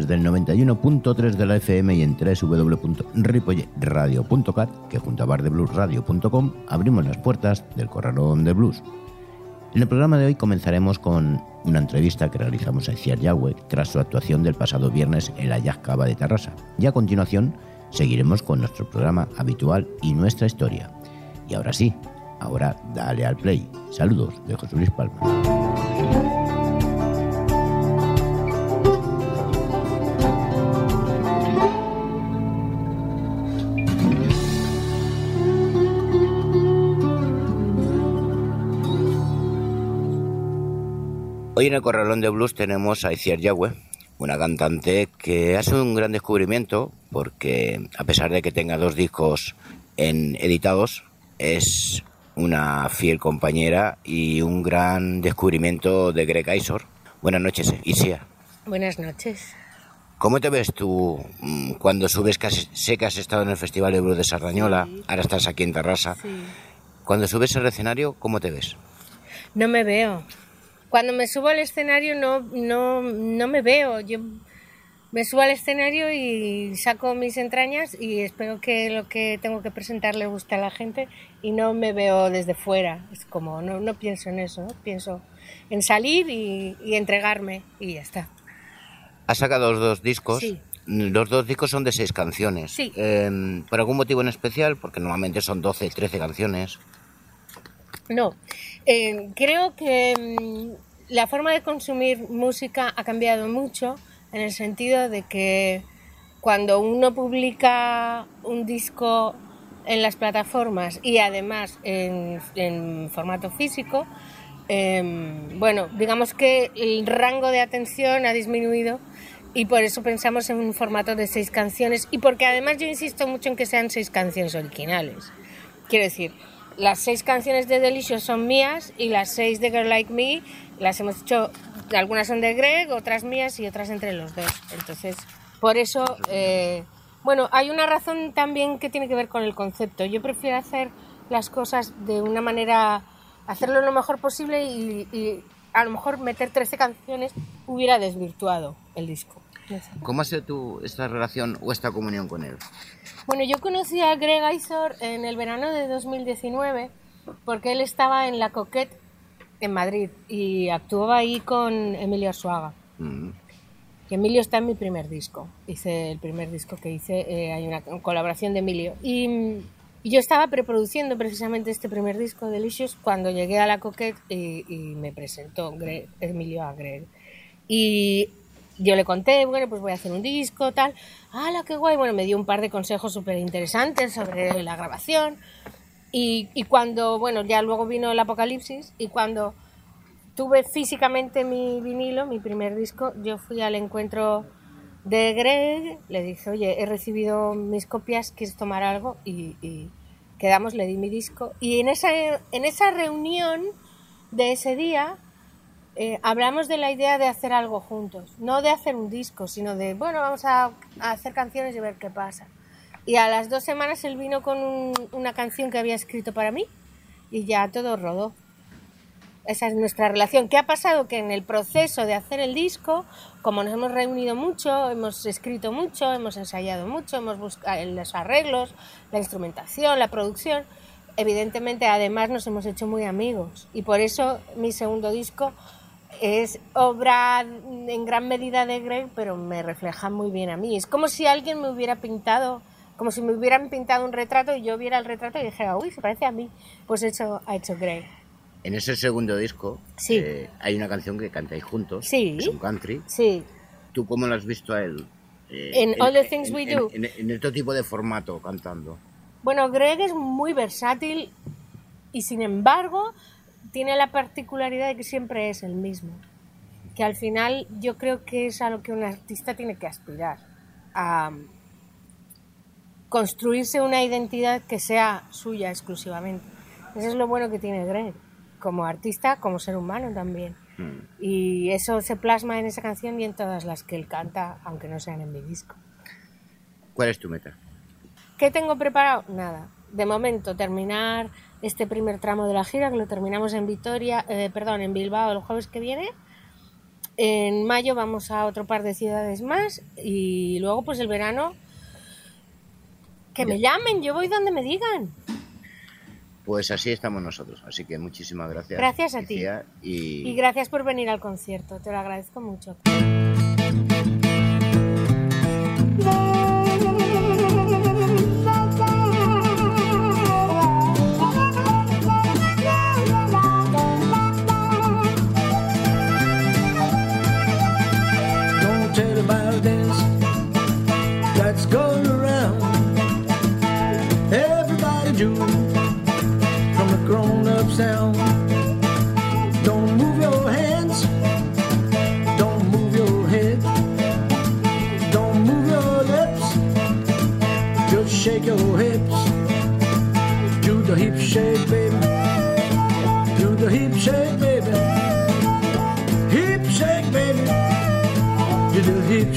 Desde el 91.3 de la FM y en www.ripoyeradio.cat, que junto a bardebluesradio.com abrimos las puertas del Corralón de Blues. En el programa de hoy comenzaremos con una entrevista que realizamos a Iciar Yahweh tras su actuación del pasado viernes en la Jazz de Tarrasa. Y a continuación seguiremos con nuestro programa habitual y nuestra historia. Y ahora sí, ahora dale al play. Saludos de José Luis Palma. Hoy en el Corralón de Blues tenemos a Iciar Yahweh, una cantante que hace un gran descubrimiento porque a pesar de que tenga dos discos en editados, es una fiel compañera y un gran descubrimiento de Greg Isor. Buenas noches, Isia. Buenas noches. ¿Cómo te ves tú mm, cuando subes, casi, sé que has estado en el Festival de Blues de Sardañola, ahora estás aquí en Terrassa? Sí. Cuando subes al escenario, ¿cómo te ves? No me veo. Cuando me subo al escenario no, no, no me veo. Yo me subo al escenario y saco mis entrañas y espero que lo que tengo que presentar le guste a la gente y no me veo desde fuera. Es como, no, no pienso en eso, ¿no? pienso en salir y, y entregarme y ya está. Has sacado los dos discos. Sí. Los dos discos son de seis canciones. Sí. Eh, ¿Por algún motivo en especial? Porque normalmente son 12, 13 canciones. No, eh, creo que mm, la forma de consumir música ha cambiado mucho en el sentido de que cuando uno publica un disco en las plataformas y además en, formato físico, eh, bueno, digamos que el rango de atención ha disminuido y por eso pensamos en un formato de seis canciones y porque además yo insisto mucho en que sean seis canciones originales. Quiero decir, las seis canciones de Delicious son mías y las seis de Girl Like Me las hemos hecho, algunas son de Greg, otras mías y otras entre los dos. Entonces, por eso, eh, bueno, hay una razón también que tiene que ver con el concepto. Yo prefiero hacer las cosas de una manera, hacerlo lo mejor posible y, a lo mejor meter 13 canciones hubiera desvirtuado el disco. ¿Cómo ha sido tu, esta relación o esta comunión con él? Bueno, yo conocí a Greg Isor en el verano de 2019 porque él estaba en la Coquette en Madrid y actuaba ahí con Emilio Suaga. Mm. Y Emilio está en mi primer disco. Hice el primer disco que hice, eh, hay una colaboración de Emilio. Y, y, yo estaba preproduciendo precisamente este primer disco, Delicious, cuando llegué a la Coquette y, y me presentó Greg, Emilio a Greg. Y yo le conté, bueno, pues voy a hacer un disco, tal. ¡Hala, qué guay! Bueno, me dio un par de consejos súper interesantes sobre la grabación. Y, cuando, bueno, ya luego vino el apocalipsis y cuando tuve físicamente mi vinilo, mi primer disco, yo fui al encuentro de Greg, le dije, oye, he recibido mis copias, ¿quieres tomar algo? Y, y quedamos, le di mi disco. Y en esa, en esa reunión de ese día, eh, hablamos de la idea de hacer algo juntos, no de hacer un disco, sino de, bueno, vamos a, a hacer canciones y ver qué pasa. Y a las dos semanas él vino con un, una canción que había escrito para mí y ya todo rodó. Esa es nuestra relación. ¿Qué ha pasado? Que en el proceso de hacer el disco, como nos hemos reunido mucho, hemos escrito mucho, hemos ensayado mucho, hemos buscado los arreglos, la instrumentación, la producción, evidentemente además nos hemos hecho muy amigos. Y por eso mi segundo disco es obra en gran medida de Greg, pero me refleja muy bien a mí. Es como si alguien me hubiera pintado, como si me hubieran pintado un retrato y yo viera el retrato y dijera, uy, se parece a mí. Pues eso ha hecho Greg. En ese segundo disco sí. eh, hay una canción que cantáis juntos, sí. es un country. Sí. ¿Tú cómo lo has visto a él? Eh, en, en All the Things en, We Do. En, en, otro tipo de formato cantando. Bueno, Greg es muy versátil y sin embargo tiene la particularidad de que siempre es el mismo. Que al final yo creo que es a lo que un artista tiene que aspirar. A construirse una identidad que sea suya exclusivamente. Eso es lo bueno que tiene Greg, como artista, como ser humano también. Mm. Y eso se plasma en esa canción y en todas las que él canta, aunque no sean en mi disco. ¿Cuál es tu meta? ¿Qué tengo preparado? Nada. De momento, terminar este primer tramo de la gira, que lo terminamos en Vitoria, eh, perdón, en Bilbao el jueves que viene. En mayo vamos a otro par de ciudades más y luego pues el verano que me llamen, yo voy donde me digan. Pues así estamos nosotros, así que muchísimas gracias. Gracias a ti. Y... y gracias por venir al concierto, te lo agradezco mucho.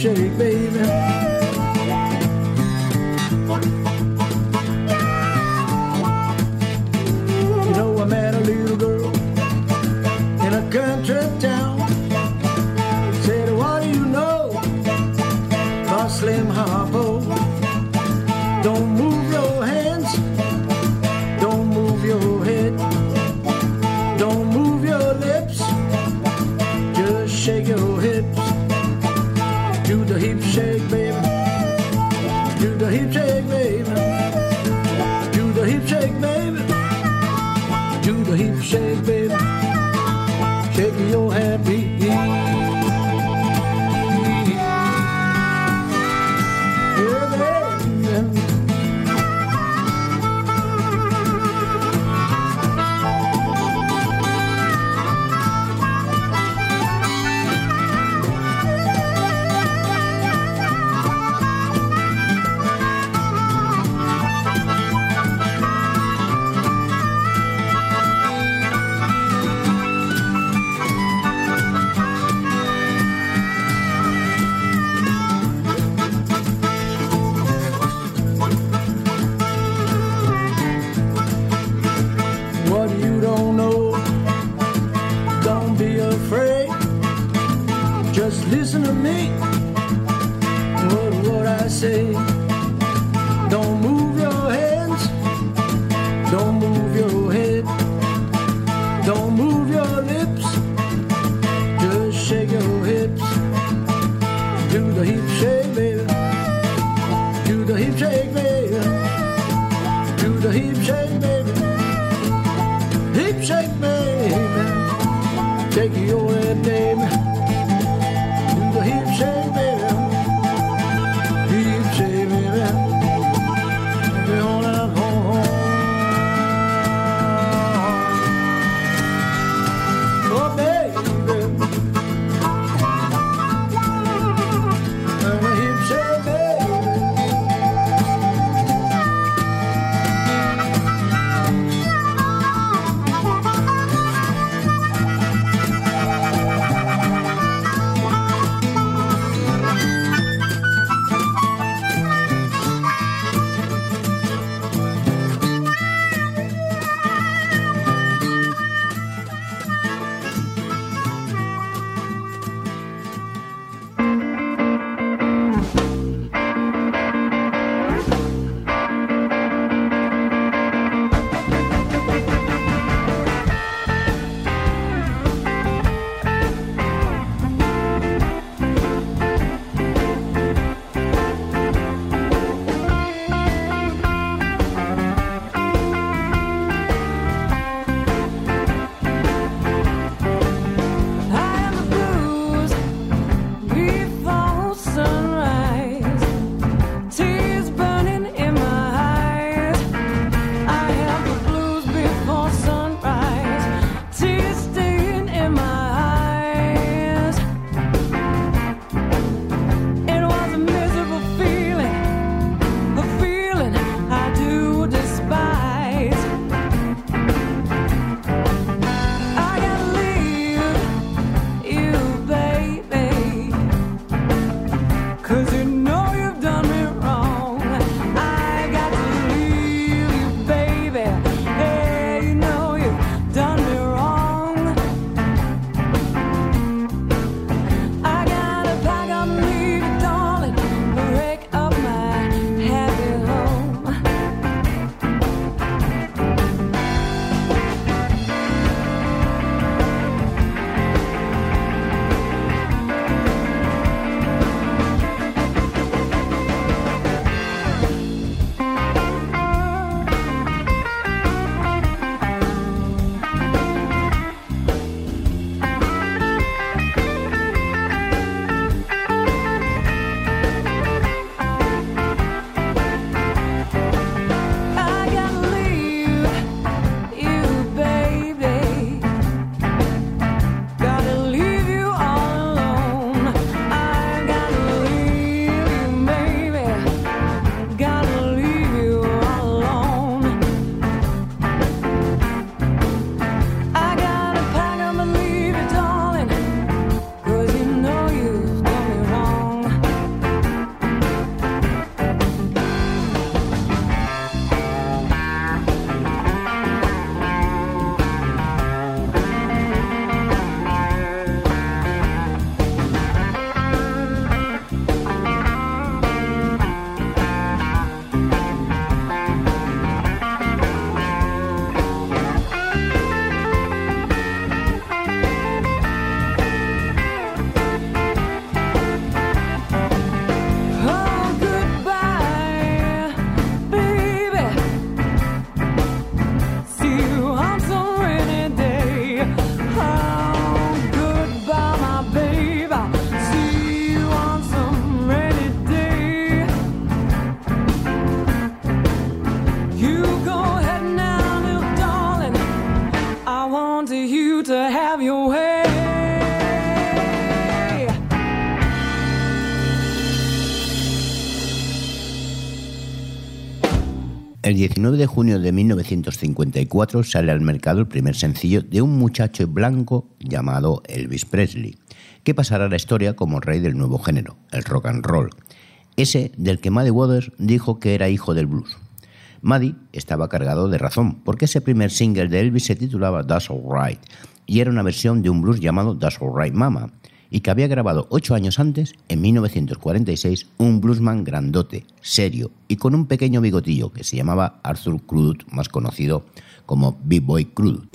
shake, baby. 19 de junio de 1954 sale al mercado el primer sencillo de un muchacho blanco llamado Elvis Presley, que pasará a la historia como rey del nuevo género, el rock and roll, ese del que Muddy Waters dijo que era hijo del blues. Muddy estaba cargado de razón, porque ese primer single de Elvis se titulaba That's Alright y era una versión de un blues llamado That's Alright Mama, y que había grabado ocho años antes, en 1946, un bluesman grandote, serio y con un pequeño bigotillo que se llamaba Arthur Crudut, más conocido como Big Boy Crudut.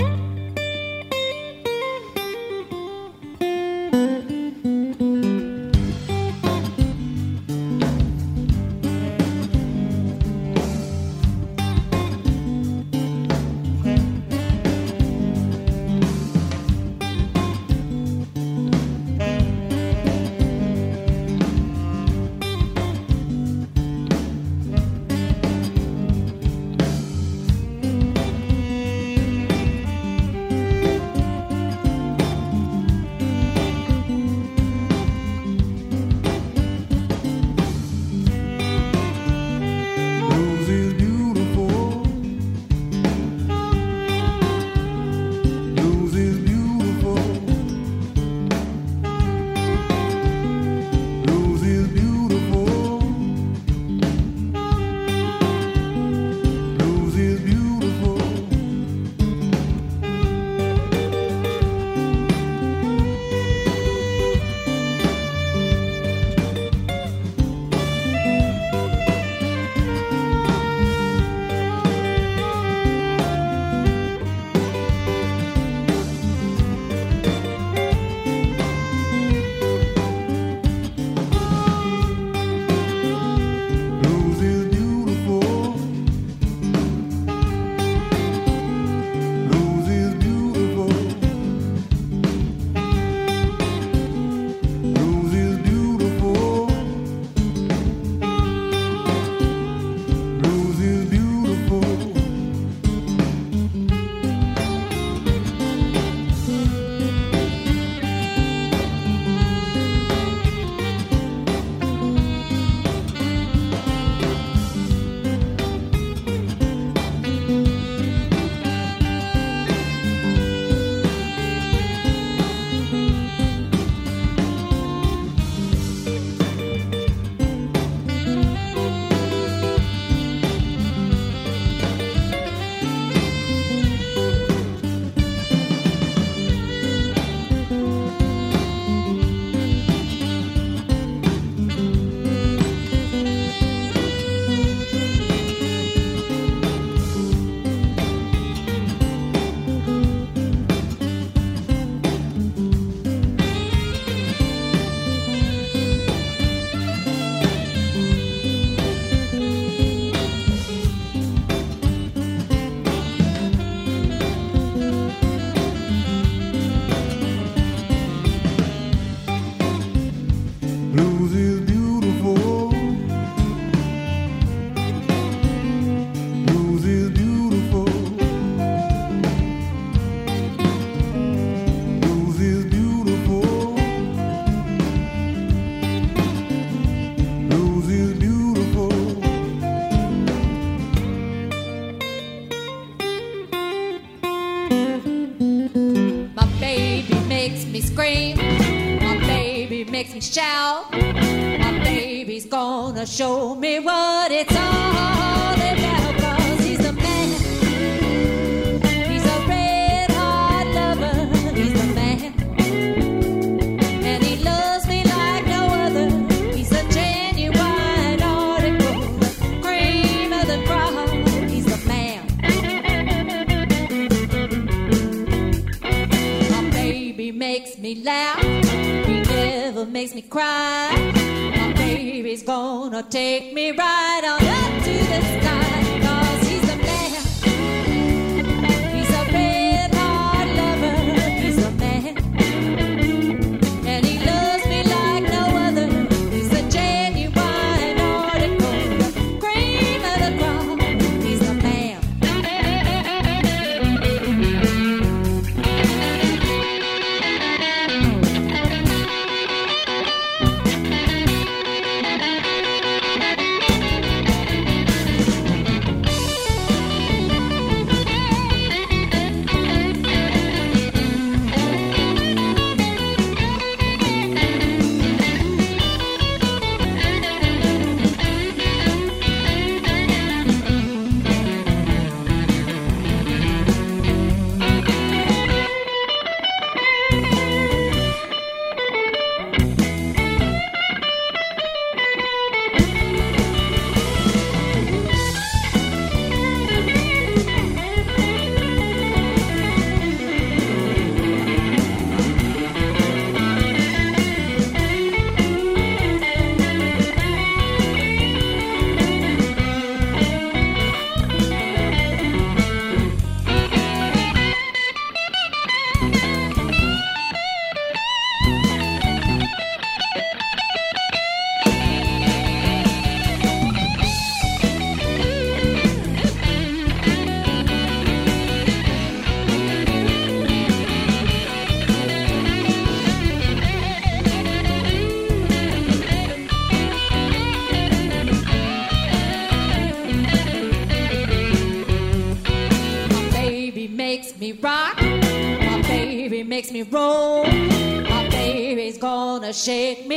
jeito.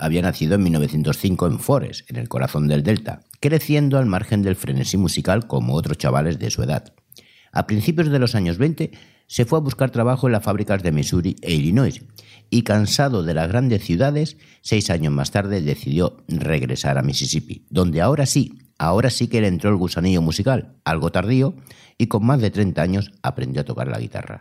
Había nacido en 1905 en Forres, en el corazón del Delta, creciendo al margen del frenesí musical como otros chavales de su edad. A principios de los años 20 se fue a buscar trabajo en las fábricas de Missouri e Illinois y cansado de las grandes ciudades, seis años más tarde decidió regresar a Mississippi, donde ahora sí, ahora sí que le entró el gusanillo musical, algo tardío, y con más de 30 años aprendió a tocar la guitarra.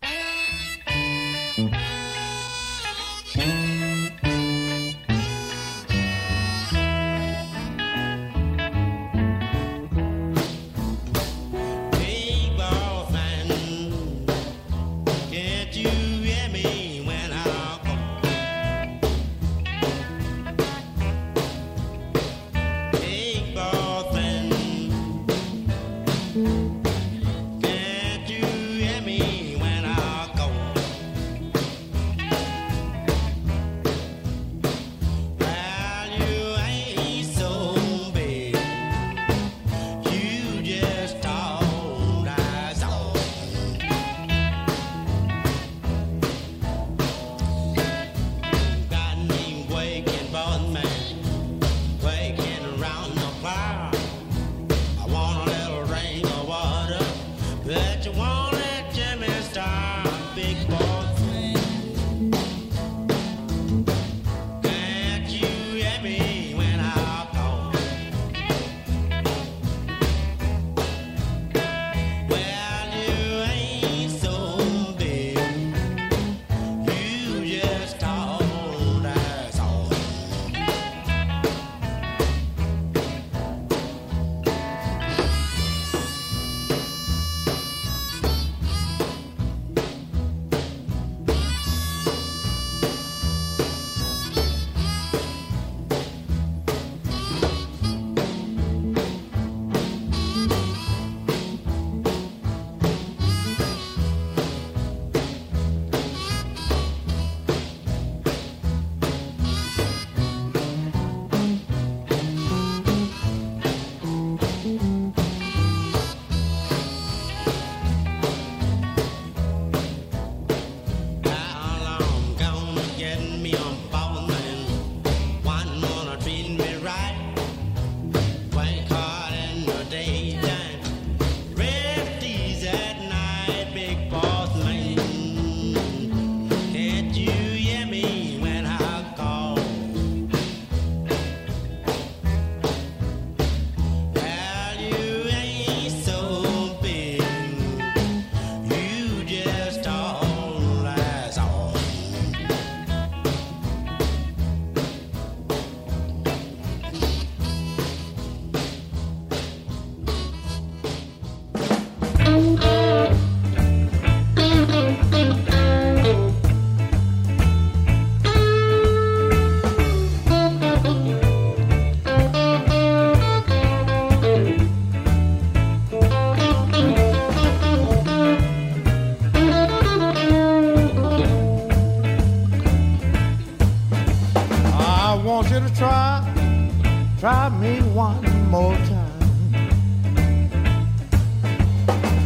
Try me one more time.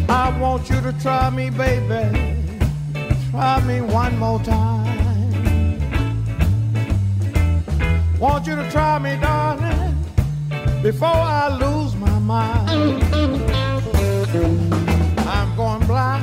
I want you to try me, baby, try me one more time. Want you to try me, darling, before I lose my mind. I'm going blind,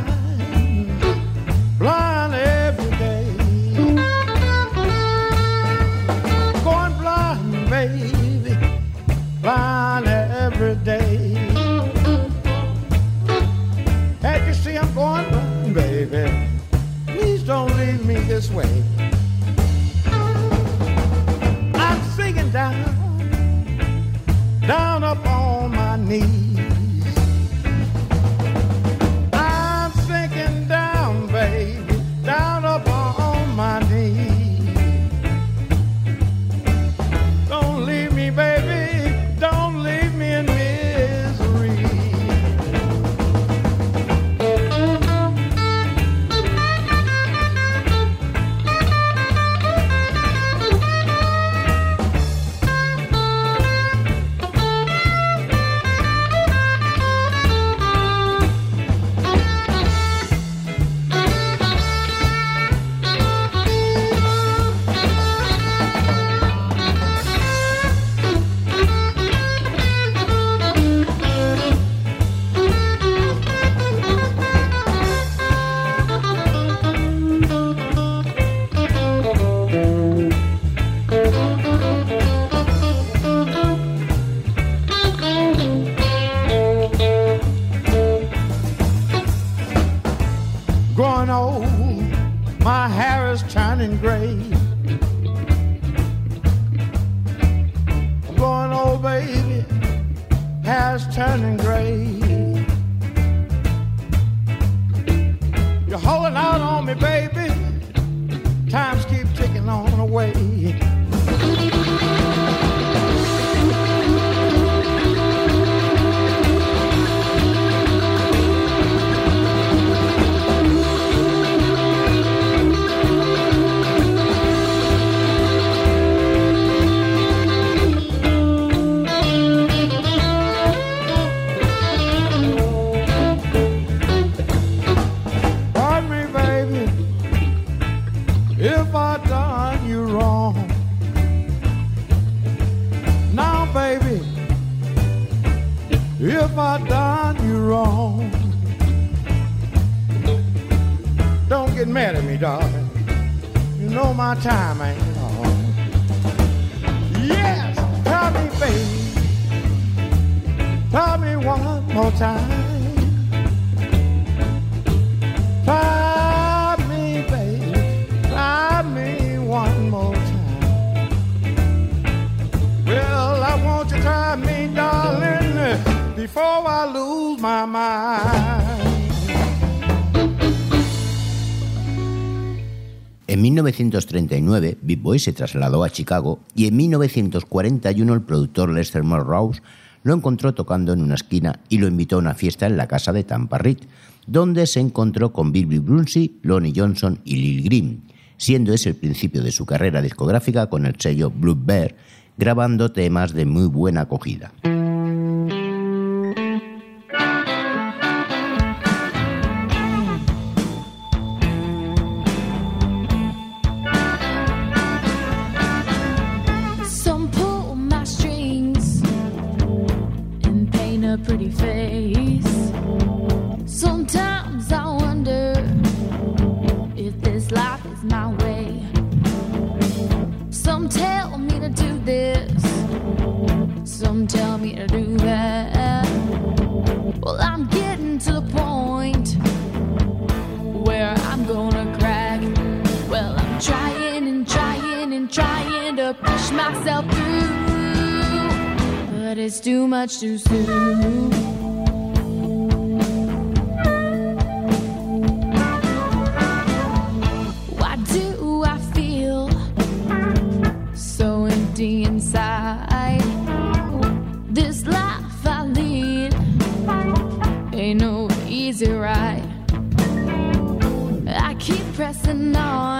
this way. I'm sinking down, down up on my knees. 1939, Big Boy se trasladó a Chicago y en 1941 el productor Lester Rouse lo encontró tocando en una esquina y lo invitó a una fiesta en la casa de Tampa Reed, donde se encontró con Billy Brunsey, Lonnie Johnson y Lil Green, siendo ese el principio de su carrera discográfica con el sello Blue Bear, grabando temas de muy buena acogida. It's too much too soon. Why do I feel so empty inside? This life I lead ain't no easy ride. I keep pressing on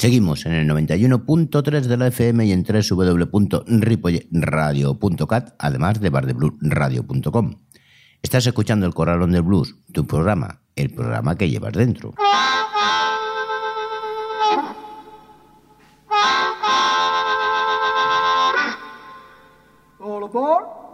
Seguimos en el 91.3 de la FM y en www.ripoyradio.cat, además de bardebluesradio.com. Estás escuchando El Corralón del Blues, tu programa, el programa que llevas dentro. All aboard.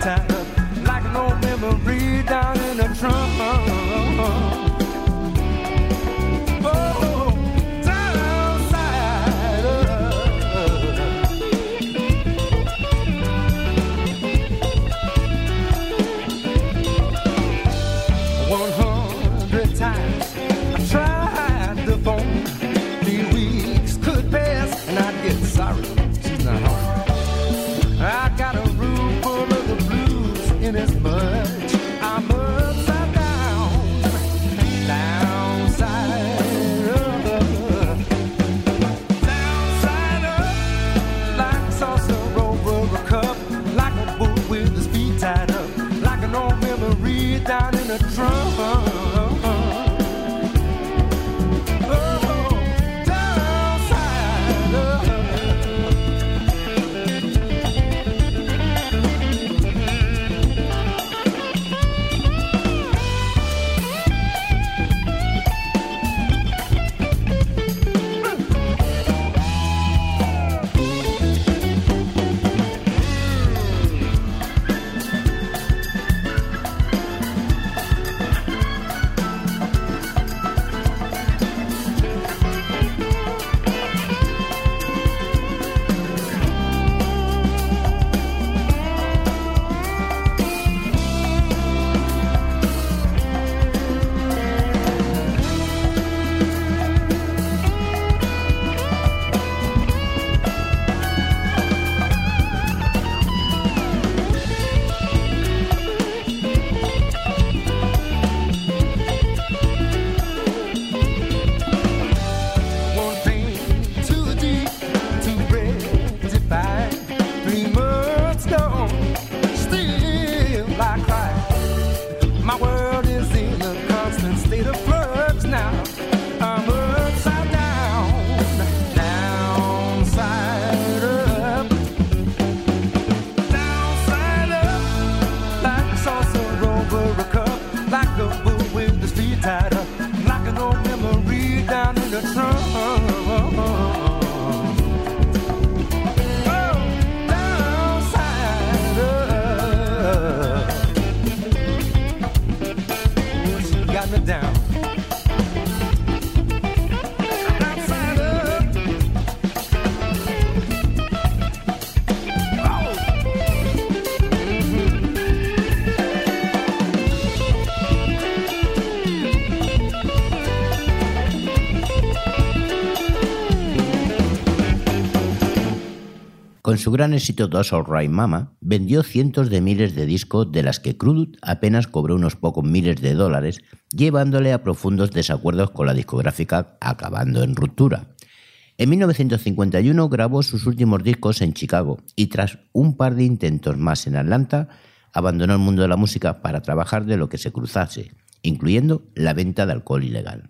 time like an old memory down in the trunk. Su gran éxito Dos Alright Mama, vendió cientos de miles de discos de las que Crudut apenas cobró unos pocos miles de dólares, llevándole a profundos desacuerdos con la discográfica, acabando en ruptura. En 1951 grabó sus últimos discos en Chicago y tras un par de intentos más en Atlanta, abandonó el mundo de la música para trabajar de lo que se cruzase, incluyendo la venta de alcohol ilegal.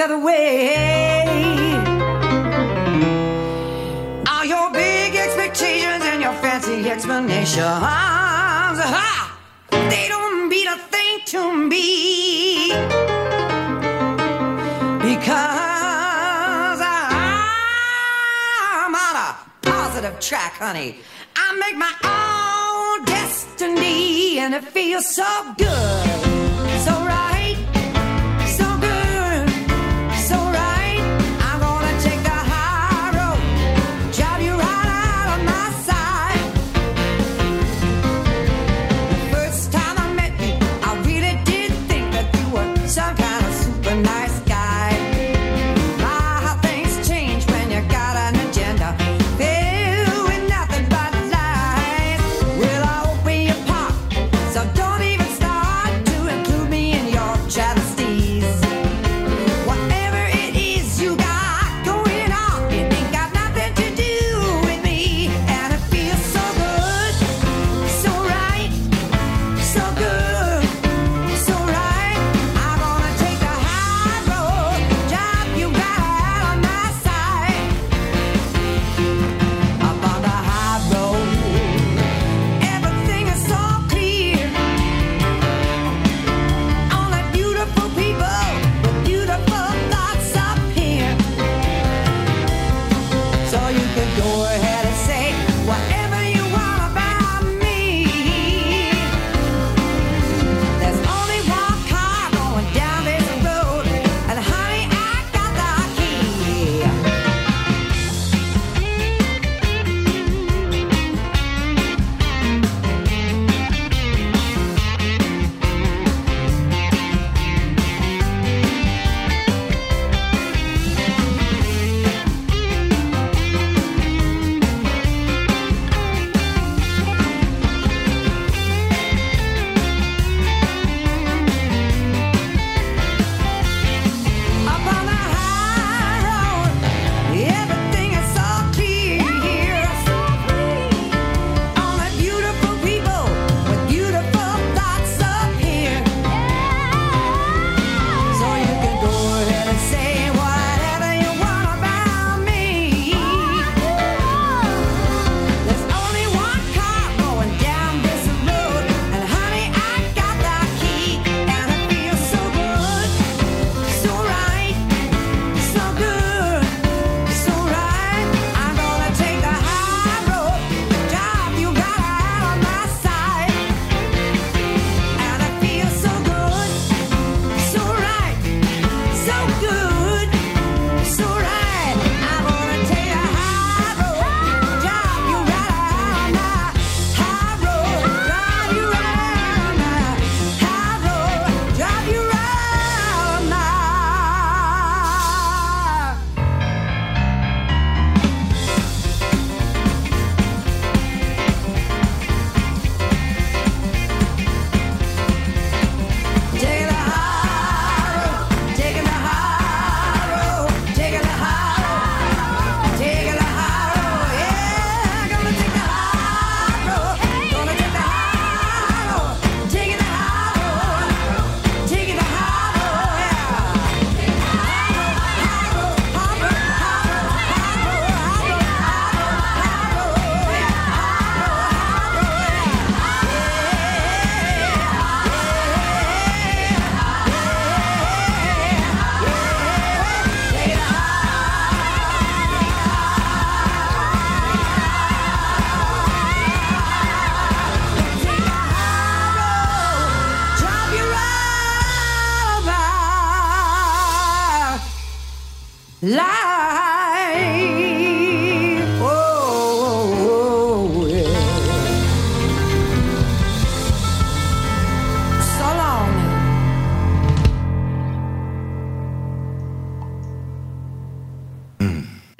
The other way. All your big expectations and your fancy explanations, ha, they don't mean a thing to me because I'm on a positive track, honey. I make my own destiny, and it feels so good,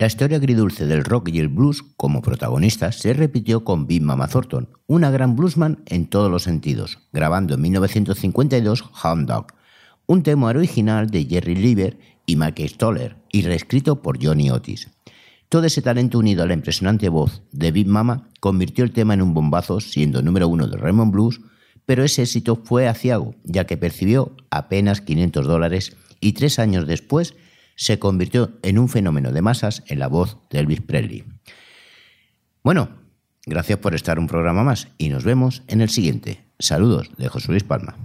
La historia agridulce del rock y el blues como protagonistas se repitió con Big Mama Thornton, una gran bluesman en todos los sentidos, grabando en 1952 Hound Dog, un tema original de Jerry Lieber y Mike Stoller y reescrito por Johnny Otis. Todo ese talento unido a la impresionante voz de Big Mama convirtió el tema en un bombazo, siendo número uno de Raymond Blues, pero ese éxito fue aciago, ya que percibió apenas 500 dólares y tres años después se convirtió en un fenómeno de masas en la voz de Elvis Presley. Bueno, gracias por estar un programa más y nos vemos en el siguiente. Saludos de José Luis Palma.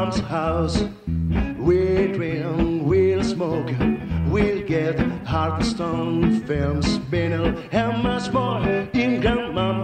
Grandma's house. We'll drink, we'll smoke, we'll get Harvestone films, vinyl, and much more in grandma's